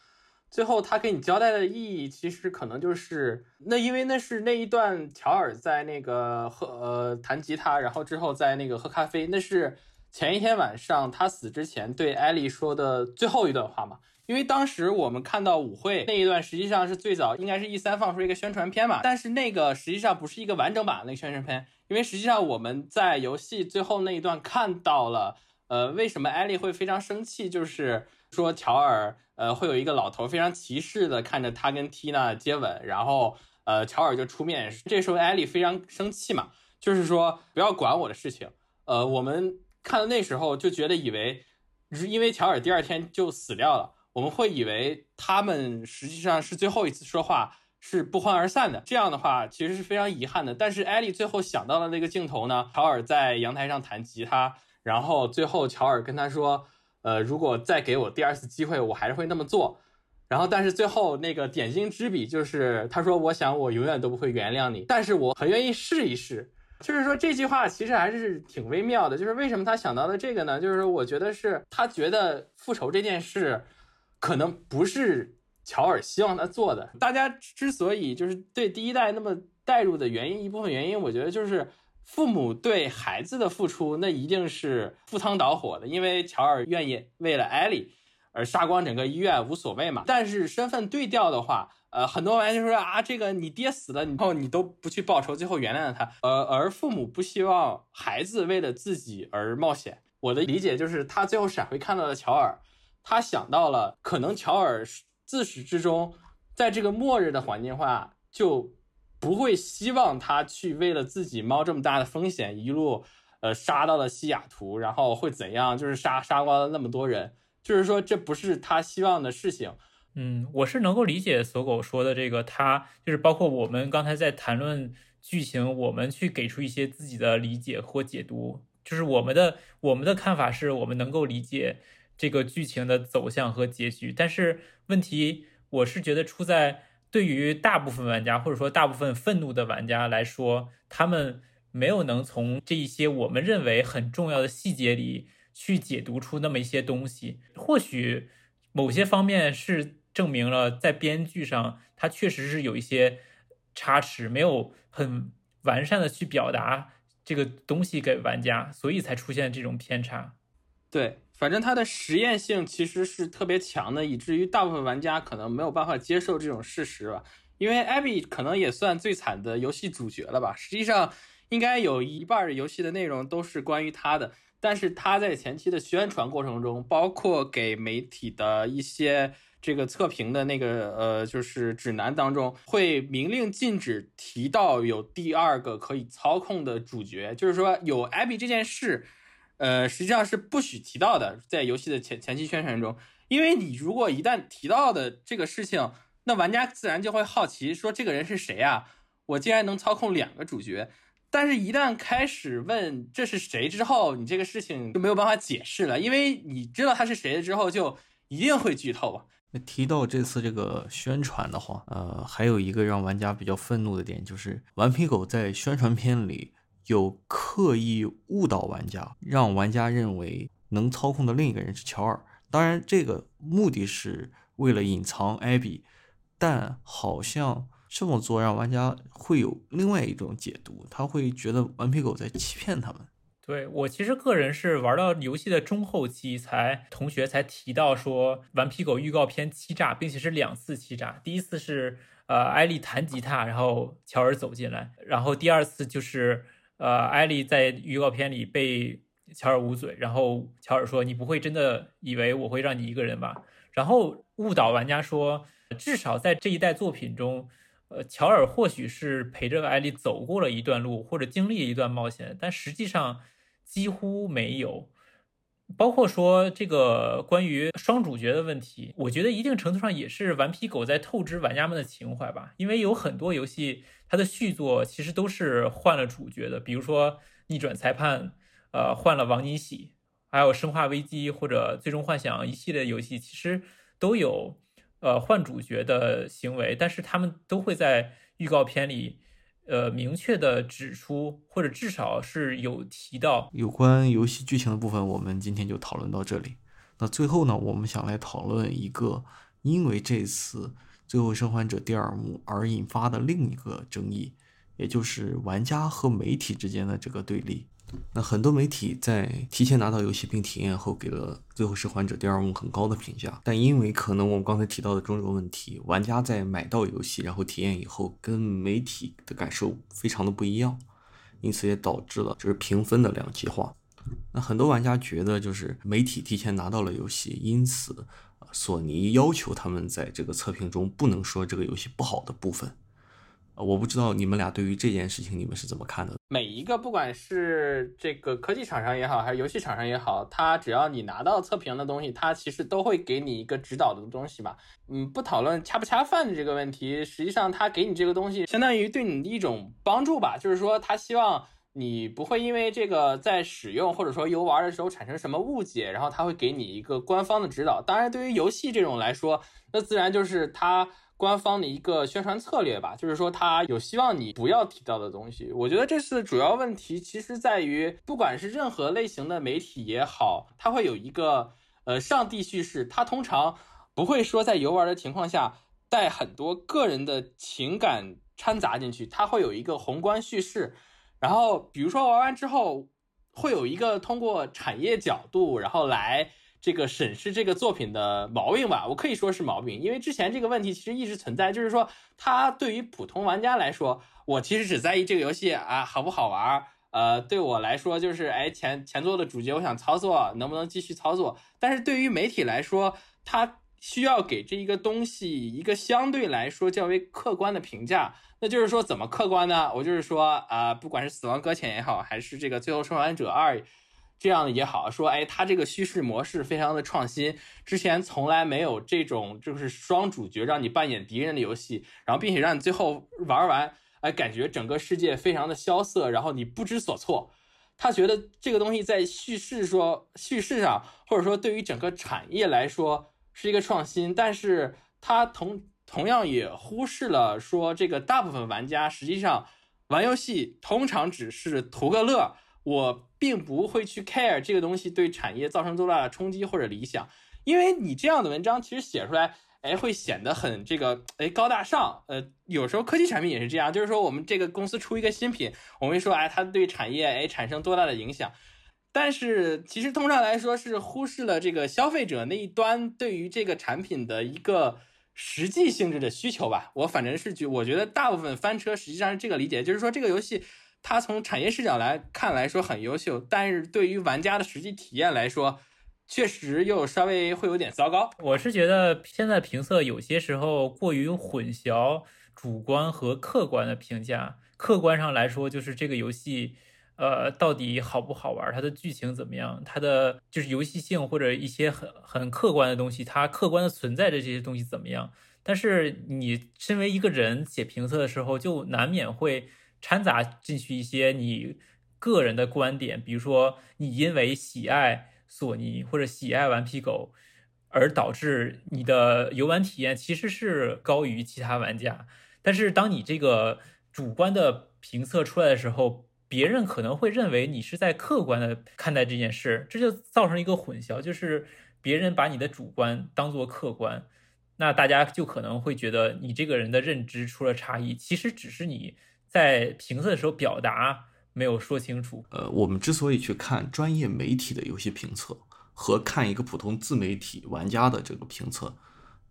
Speaker 2: 最后他给你交代的意义，其实可能就是那，因为那是那一段乔尔在那个喝呃弹吉他，然后之后在那个喝咖啡，那是前一天晚上他死之前对艾莉说的最后一段话嘛。因为当时我们看到舞会那一段，实际上是最早应该是 E 三放出一个宣传片嘛，但是那个实际上不是一个完整版的那个宣传片，因为实际上我们在游戏最后那一段看到了。呃，为什么艾莉会非常生气？就是说乔尔，呃，会有一个老头非常歧视的看着他跟缇娜接吻，然后，呃，乔尔就出面。这时候艾莉非常生气嘛，就是说不要管我的事情。呃，我们看到那时候就觉得以为，因为乔尔第二天就死掉了，我们会以为他们实际上是最后一次说话，是不欢而散的。这样的话其实是非常遗憾的。但是艾莉最后想到了那个镜头呢，乔尔在阳台上弹吉他。然后最后，乔尔跟他说：“呃，如果再给我第二次机会，我还是会那么做。”然后，但是最后那个点睛之笔就是他说：“我想我永远都不会原谅你，但是我很愿意试一试。”就是说这句话其实还是挺微妙的。就是为什么他想到了这个呢？就是我觉得是他觉得复仇这件事可能不是乔尔希望他做的。大家之所以就是对第一代那么带入的原因，一部分原因我觉得就是。父母对孩子的付出，那一定是赴汤蹈火的，因为乔尔愿意为了艾莉而杀光整个医院，无所谓嘛。但是身份对调的话，呃，很多玩家就说啊，这个你爹死了，以后你都不去报仇，最后原谅了他。呃，而父母不希望孩子为了自己而冒险。我的理解就是，他最后闪回看到了乔尔，他想到了可能乔尔自始至终在这个末日的环境下就。不会希望他去为了自己冒这么大的风险，一路呃杀到了西雅图，然后会怎样？就是杀杀光了那么多人，就是说这不是他希望的事情。
Speaker 3: 嗯，我是能够理解索狗说的这个，他就是包括我们刚才在谈论剧情，我们去给出一些自己的理解或解读，就是我们的我们的看法是我们能够理解这个剧情的走向和结局，但是问题我是觉得出在。对于大部分玩家，或者说大部分愤怒的玩家来说，他们没有能从这一些我们认为很重要的细节里去解读出那么一些东西。或许某些方面是证明了在编剧上，它确实是有一些差池，没有很完善的去表达这个东西给玩家，所以才出现这种偏差。
Speaker 2: 对，反正它的实验性其实是特别强的，以至于大部分玩家可能没有办法接受这种事实吧。因为艾比可能也算最惨的游戏主角了吧？实际上，应该有一半游戏的内容都是关于他的。但是他在前期的宣传过程中，包括给媒体的一些这个测评的那个呃，就是指南当中，会明令禁止提到有第二个可以操控的主角，就是说有艾比这件事，呃，实际上是不许提到的，在游戏的前前期宣传中，因为你如果一旦提到的这个事情，那玩家自然就会好奇，说这个人是谁啊？我竟然能操控两个主角。但是，一旦开始问这是谁之后，你这个事情就没有办法解释了，因为你知道他是谁了之后，就一定会剧透啊。
Speaker 1: 那提到这次这个宣传的话，呃，还有一个让玩家比较愤怒的点，就是顽皮狗在宣传片里有刻意误导玩家，让玩家认为能操控的另一个人是乔尔。当然，这个目的是为了隐藏艾比，但好像。这么做让玩家会有另外一种解读，他会觉得顽皮狗在欺骗他们。
Speaker 3: 对我其实个人是玩到游戏的中后期才同学才提到说顽皮狗预告片欺诈，并且是两次欺诈。第一次是呃艾丽弹吉他，然后乔尔走进来，然后第二次就是呃艾丽在预告片里被乔尔捂嘴，然后乔尔说你不会真的以为我会让你一个人吧？然后误导玩家说至少在这一代作品中。呃，乔尔或许是陪着艾丽走过了一段路，或者经历了一段冒险，但实际上几乎没有。包括说这个关于双主角的问题，我觉得一定程度上也是顽皮狗在透支玩家们的情怀吧。因为有很多游戏，它的续作其实都是换了主角的，比如说《逆转裁判》，呃，换了王尼喜，还有《生化危机》或者《最终幻想》一系列游戏，其实都有。呃，换主角的行为，但是他们都会在预告片里，呃，明确的指出，或者至少是有提到
Speaker 1: 有关游戏剧情的部分。我们今天就讨论到这里。那最后呢，我们想来讨论一个因为这次《最后生还者》第二幕而引发的另一个争议，也就是玩家和媒体之间的这个对立。那很多媒体在提前拿到游戏并体验后，给了《最后生还者》第二幕很高的评价。但因为可能我们刚才提到的种种问题，玩家在买到游戏然后体验以后，跟媒体的感受非常的不一样，因此也导致了就是评分的两极化。那很多玩家觉得，就是媒体提前拿到了游戏，因此索尼要求他们在这个测评中不能说这个游戏不好的部分。我不知道你们俩对于这件事情你们是怎么看的？
Speaker 2: 每一个不管是这个科技厂商也好，还是游戏厂商也好，它只要你拿到测评的东西，它其实都会给你一个指导的东西吧。嗯，不讨论恰不恰饭的这个问题，实际上它给你这个东西，相当于对你的一种帮助吧。就是说，他希望你不会因为这个在使用或者说游玩的时候产生什么误解，然后他会给你一个官方的指导。当然，对于游戏这种来说，那自然就是他。官方的一个宣传策略吧，就是说他有希望你不要提到的东西。我觉得这次主要问题其实在于，不管是任何类型的媒体也好，它会有一个呃上帝叙事，它通常不会说在游玩的情况下带很多个人的情感掺杂进去，它会有一个宏观叙事。然后比如说玩完之后，会有一个通过产业角度，然后来。这个审视这个作品的毛病吧，我可以说是毛病，因为之前这个问题其实一直存在，就是说它对于普通玩家来说，我其实只在意这个游戏啊好不好玩，呃，对我来说就是哎前前作的主角我想操作能不能继续操作，但是对于媒体来说，他需要给这一个东西一个相对来说较为客观的评价，那就是说怎么客观呢？我就是说啊，不管是死亡搁浅也好，还是这个最后生还者二。这样也好，说哎，他这个叙事模式非常的创新，之前从来没有这种就是双主角让你扮演敌人的游戏，然后并且让你最后玩完，哎，感觉整个世界非常的萧瑟，然后你不知所措。他觉得这个东西在叙事说叙事上，或者说对于整个产业来说是一个创新，但是他同同样也忽视了说这个大部分玩家实际上玩游戏通常只是图个乐。我并不会去 care 这个东西对产业造成多大的冲击或者理想，因为你这样的文章其实写出来，哎，会显得很这个哎高大上。呃，有时候科技产品也是这样，就是说我们这个公司出一个新品，我们会说哎，它对产业哎产生多大的影响。但是其实通常来说是忽视了这个消费者那一端对于这个产品的一个实际性质的需求吧。我反正是觉，我觉得大部分翻车实际上是这个理解，就是说这个游戏它从产业视角来看来说很优秀，但是对于玩家的实际体验来说，确实又稍微会有点糟糕。
Speaker 3: 我是觉得现在评测有些时候过于混淆主观和客观的评价，客观上来说就是这个游戏。呃，到底好不好玩？它的剧情怎么样？它的就是游戏性或者一些很很客观的东西，它客观的存在着这些东西怎么样？但是你身为一个人写评测的时候，就难免会掺杂进去一些你个人的观点，比如说你因为喜爱索尼或者喜爱顽皮狗，而导致你的游玩体验其实是高于其他玩家。但是当你这个主观的评测出来的时候，别人可能会认为你是在客观的看待这件事，这就造成一个混淆，就是别人把你的主观当做客观，那大家就可能会觉得你这个人的认知出了差异，其实只是你在评测的时候表达没有说清楚。
Speaker 1: 呃，我们之所以去看专业媒体的游戏评测和看一个普通自媒体玩家的这个评测，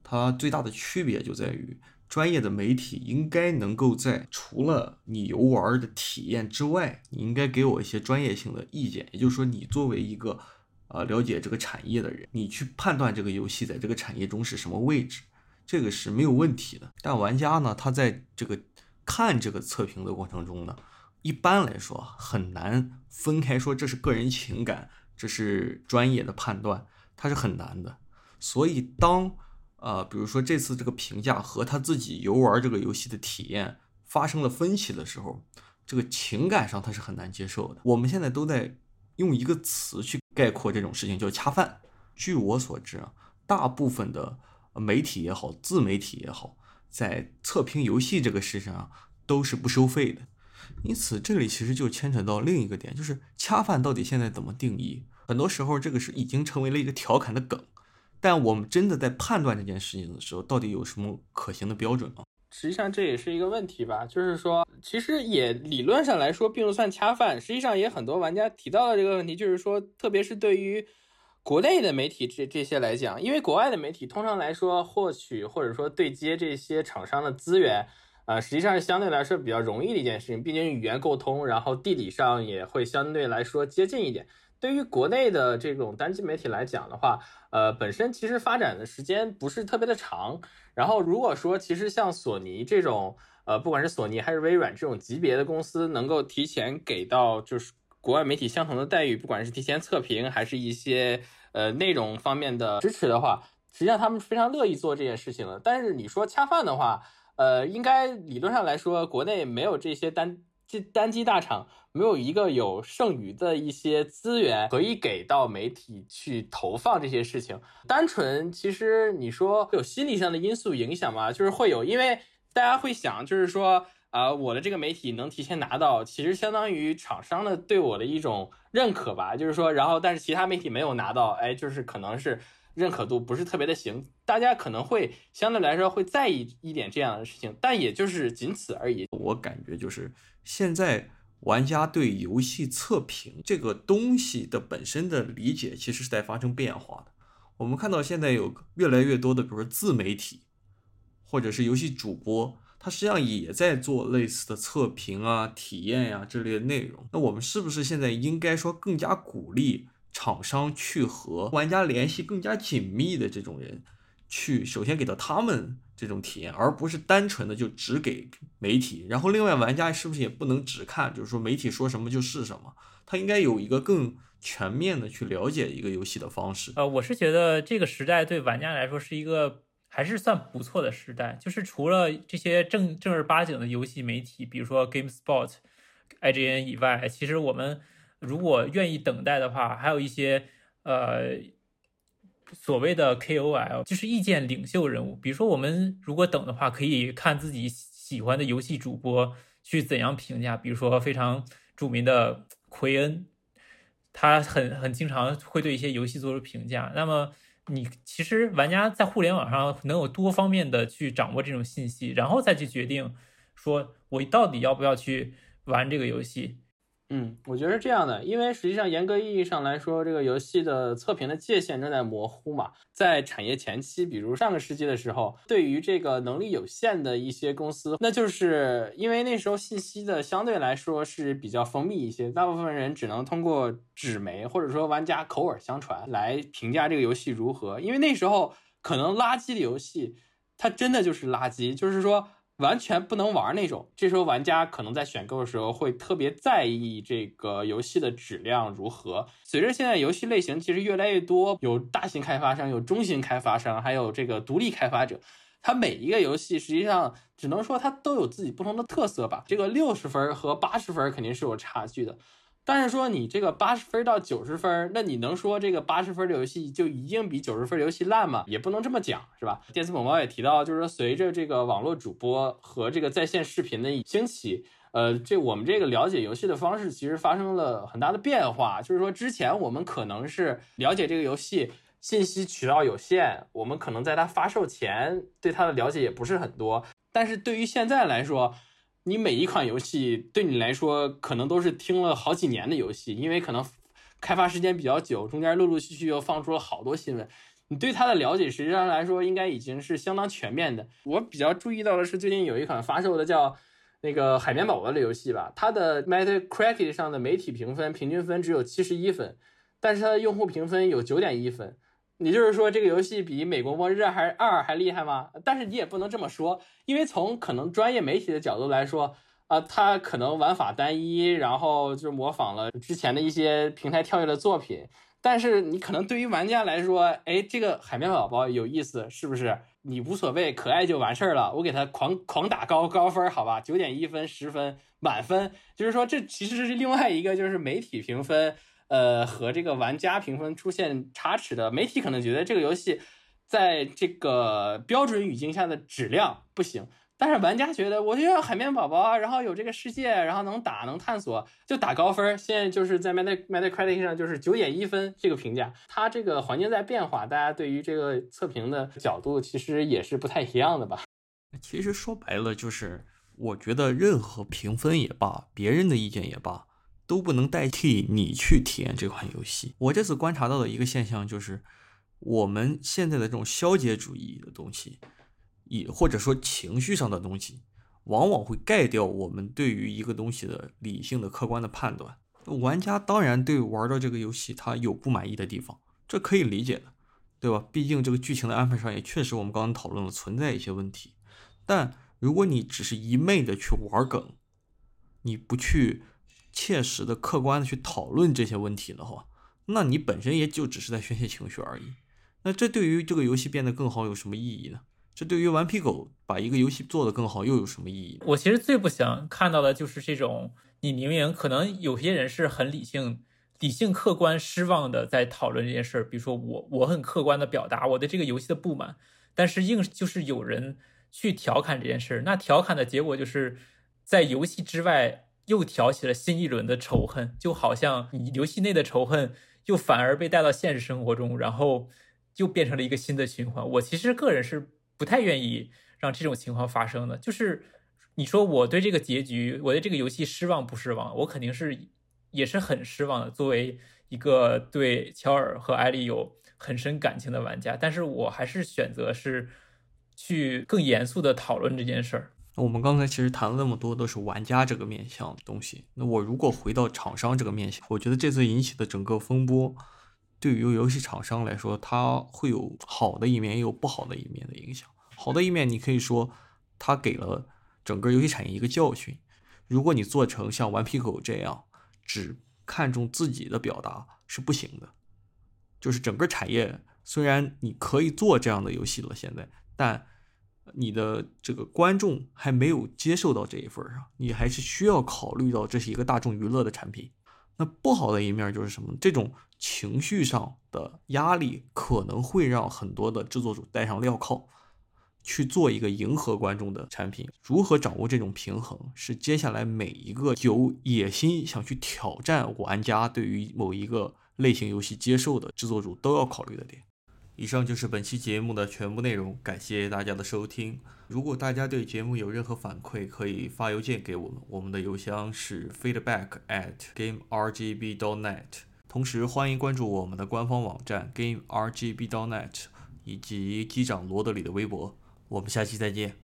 Speaker 1: 它最大的区别就在于。专业的媒体应该能够在除了你游玩的体验之外，你应该给我一些专业性的意见。也就是说，你作为一个呃了解这个产业的人，你去判断这个游戏在这个产业中是什么位置，这个是没有问题的。但玩家呢，他在这个看这个测评的过程中呢，一般来说很难分开说这是个人情感，这是专业的判断，它是很难的。所以当啊，比如说这次这个评价和他自己游玩这个游戏的体验发生了分歧的时候，这个情感上他是很难接受的。我们现在都在用一个词去概括这种事情，叫恰饭。据我所知啊，大部分的媒体也好，自媒体也好，在测评游戏这个事情上都是不收费的。因此，这里其实就牵扯到另一个点，就是恰饭到底现在怎么定义？很多时候，这个是已经成为了一个调侃的梗。但我们真的在判断这件事情的时候，到底有什么可行的标准吗？
Speaker 2: 实际上这也是一个问题吧。就是说，其实也理论上来说并不算恰饭。实际上也很多玩家提到了这个问题，就是说，特别是对于国内的媒体这这些来讲，因为国外的媒体通常来说获取或者说对接这些厂商的资源，呃，实际上是相对来说比较容易的一件事情。毕竟语言沟通，然后地理上也会相对来说接近一点。对于国内的这种单机媒体来讲的话，呃，本身其实发展的时间不是特别的长。然后如果说其实像索尼这种，呃，不管是索尼还是微软这种级别的公司，能够提前给到就是国外媒体相同的待遇，不管是提前测评还是一些呃内容方面的支持的话，实际上他们非常乐意做这件事情的。但是你说恰饭的话，呃，应该理论上来说，国内没有这些单。机单机大厂没有一个有剩余的一些资源可以给到媒体去投放这些事情。单纯其实你说有心理上的因素影响吗？就是会有，因为大家会想，就是说啊，我的这个媒体能提前拿到，其实相当于厂商的对我的一种认可吧。就是说，然后但是其他媒体没有拿到，哎，就是可能是。认可度不是特别的行，大家可能会相对来说会在意一点这样的事情，但也就是仅此而已。
Speaker 1: 我感觉就是现在玩家对游戏测评这个东西的本身的理解，其实是在发生变化的。我们看到现在有越来越多的，比如说自媒体或者是游戏主播，他实际上也在做类似的测评啊、体验呀这类的内容。那我们是不是现在应该说更加鼓励？厂商去和玩家联系更加紧密的这种人，去首先给到他们这种体验，而不是单纯的就只给媒体。然后另外玩家是不是也不能只看，就是说媒体说什么就是什么？他应该有一个更全面的去了解一个游戏的方式。
Speaker 3: 呃，我是觉得这个时代对玩家来说是一个还是算不错的时代，就是除了这些正正儿八经的游戏媒体，比如说 GameSpot、IGN 以外，其实我们。如果愿意等待的话，还有一些呃所谓的 KOL，就是意见领袖人物。比如说，我们如果等的话，可以看自己喜欢的游戏主播去怎样评价。比如说，非常著名的奎恩，他很很经常会对一些游戏做出评价。那么，你其实玩家在互联网上能有多方面的去掌握这种信息，然后再去决定说我到底要不要去玩这个游戏。
Speaker 2: 嗯，我觉得是这样的，因为实际上严格意义上来说，这个游戏的测评的界限正在模糊嘛。在产业前期，比如上个世纪的时候，对于这个能力有限的一些公司，那就是因为那时候信息的相对来说是比较封闭一些，大部分人只能通过纸媒或者说玩家口耳相传来评价这个游戏如何。因为那时候可能垃圾的游戏，它真的就是垃圾，就是说。完全不能玩那种，这时候玩家可能在选购的时候会特别在意这个游戏的质量如何。随着现在游戏类型其实越来越多，有大型开发商，有中型开发商，还有这个独立开发者，它每一个游戏实际上只能说它都有自己不同的特色吧。这个六十分和八十分肯定是有差距的。但是说你这个八十分到九十分，那你能说这个八十分的游戏就一定比九十分游戏烂吗？也不能这么讲，是吧？电子某猫也提到，就是说随着这个网络主播和这个在线视频的兴起，呃，这我们这个了解游戏的方式其实发生了很大的变化。就是说之前我们可能是了解这个游戏信息渠道有限，我们可能在它发售前对它的了解也不是很多，但是对于现在来说。你每一款游戏对你来说可能都是听了好几年的游戏，因为可能开发时间比较久，中间陆陆续续又放出了好多新闻。你对它的了解实际上来说应该已经是相当全面的。我比较注意到的是，最近有一款发售的叫那个海绵宝宝的游戏吧，它的 Metacritic 上的媒体评分平均分只有七十一分，但是它的用户评分有九点一分。你就是说这个游戏比《美国末日》还二还厉害吗？但是你也不能这么说，因为从可能专业媒体的角度来说，啊，它可能玩法单一，然后就模仿了之前的一些平台跳跃的作品。但是你可能对于玩家来说，哎，这个海绵宝宝有意思，是不是？你无所谓，可爱就完事儿了。我给他狂狂打高高分，好吧，九点一分，十分满分。就是说，这其实是另外一个，就是媒体评分。呃，和这个玩家评分出现差池的媒体可能觉得这个游戏在这个标准语境下的质量不行，但是玩家觉得我就要海绵宝宝，然后有这个世界，然后能打能探索，就打高分。现在就是在 Meta Metacritic 上就是九点一分这个评价。它这个环境在变化，大家对于这个测评的角度其实也是不太一样的吧？
Speaker 1: 其实说白了就是，我觉得任何评分也罢，别人的意见也罢。都不能代替你去体验这款游戏。我这次观察到的一个现象就是，我们现在的这种消解主义的东西，也或者说情绪上的东西，往往会盖掉我们对于一个东西的理性的、客观的判断。玩家当然对玩到这个游戏他有不满意的地方，这可以理解的，对吧？毕竟这个剧情的安排上也确实我们刚刚讨论了存在一些问题。但如果你只是一昧的去玩梗，你不去。切实的、客观的去讨论这些问题的话，那你本身也就只是在宣泄情绪而已。那这对于这个游戏变得更好有什么意义呢？这对于顽皮狗把一个游戏做得更好又有什么意义？
Speaker 3: 我其实最不想看到的就是这种，你明明可能有些人是很理性、理性、客观、失望的在讨论这件事儿，比如说我，我很客观的表达我对这个游戏的不满，但是硬就是有人去调侃这件事儿，那调侃的结果就是在游戏之外。又挑起了新一轮的仇恨，就好像你游戏内的仇恨又反而被带到现实生活中，然后又变成了一个新的循环。我其实个人是不太愿意让这种情况发生的。就是你说我对这个结局，我对这个游戏失望不失望？我肯定是也是很失望的。作为一个对乔尔和艾丽有很深感情的玩家，但是我还是选择是去更严肃的讨论这件事儿。
Speaker 1: 我们刚才其实谈了那么多，都是玩家这个面向的东西。那我如果回到厂商这个面向，我觉得这次引起的整个风波，对于游戏厂商来说，它会有好的一面，也有不好的一面的影响。好的一面，你可以说它给了整个游戏产业一个教训。如果你做成像顽皮狗这样，只看重自己的表达是不行的。就是整个产业虽然你可以做这样的游戏了，现在，但。你的这个观众还没有接受到这一份上，你还是需要考虑到这是一个大众娱乐的产品。那不好的一面就是什么？这种情绪上的压力可能会让很多的制作组戴上镣铐，去做一个迎合观众的产品。如何掌握这种平衡，是接下来每一个有野心想去挑战玩家对于某一个类型游戏接受的制作组都要考虑的点。以上就是本期节目的全部内容，感谢大家的收听。如果大家对节目有任何反馈，可以发邮件给我们，我们的邮箱是 feedback at gamergb.net。同时，欢迎关注我们的官方网站 gamergb.net 以及机长罗德里的微博。我们下期再见。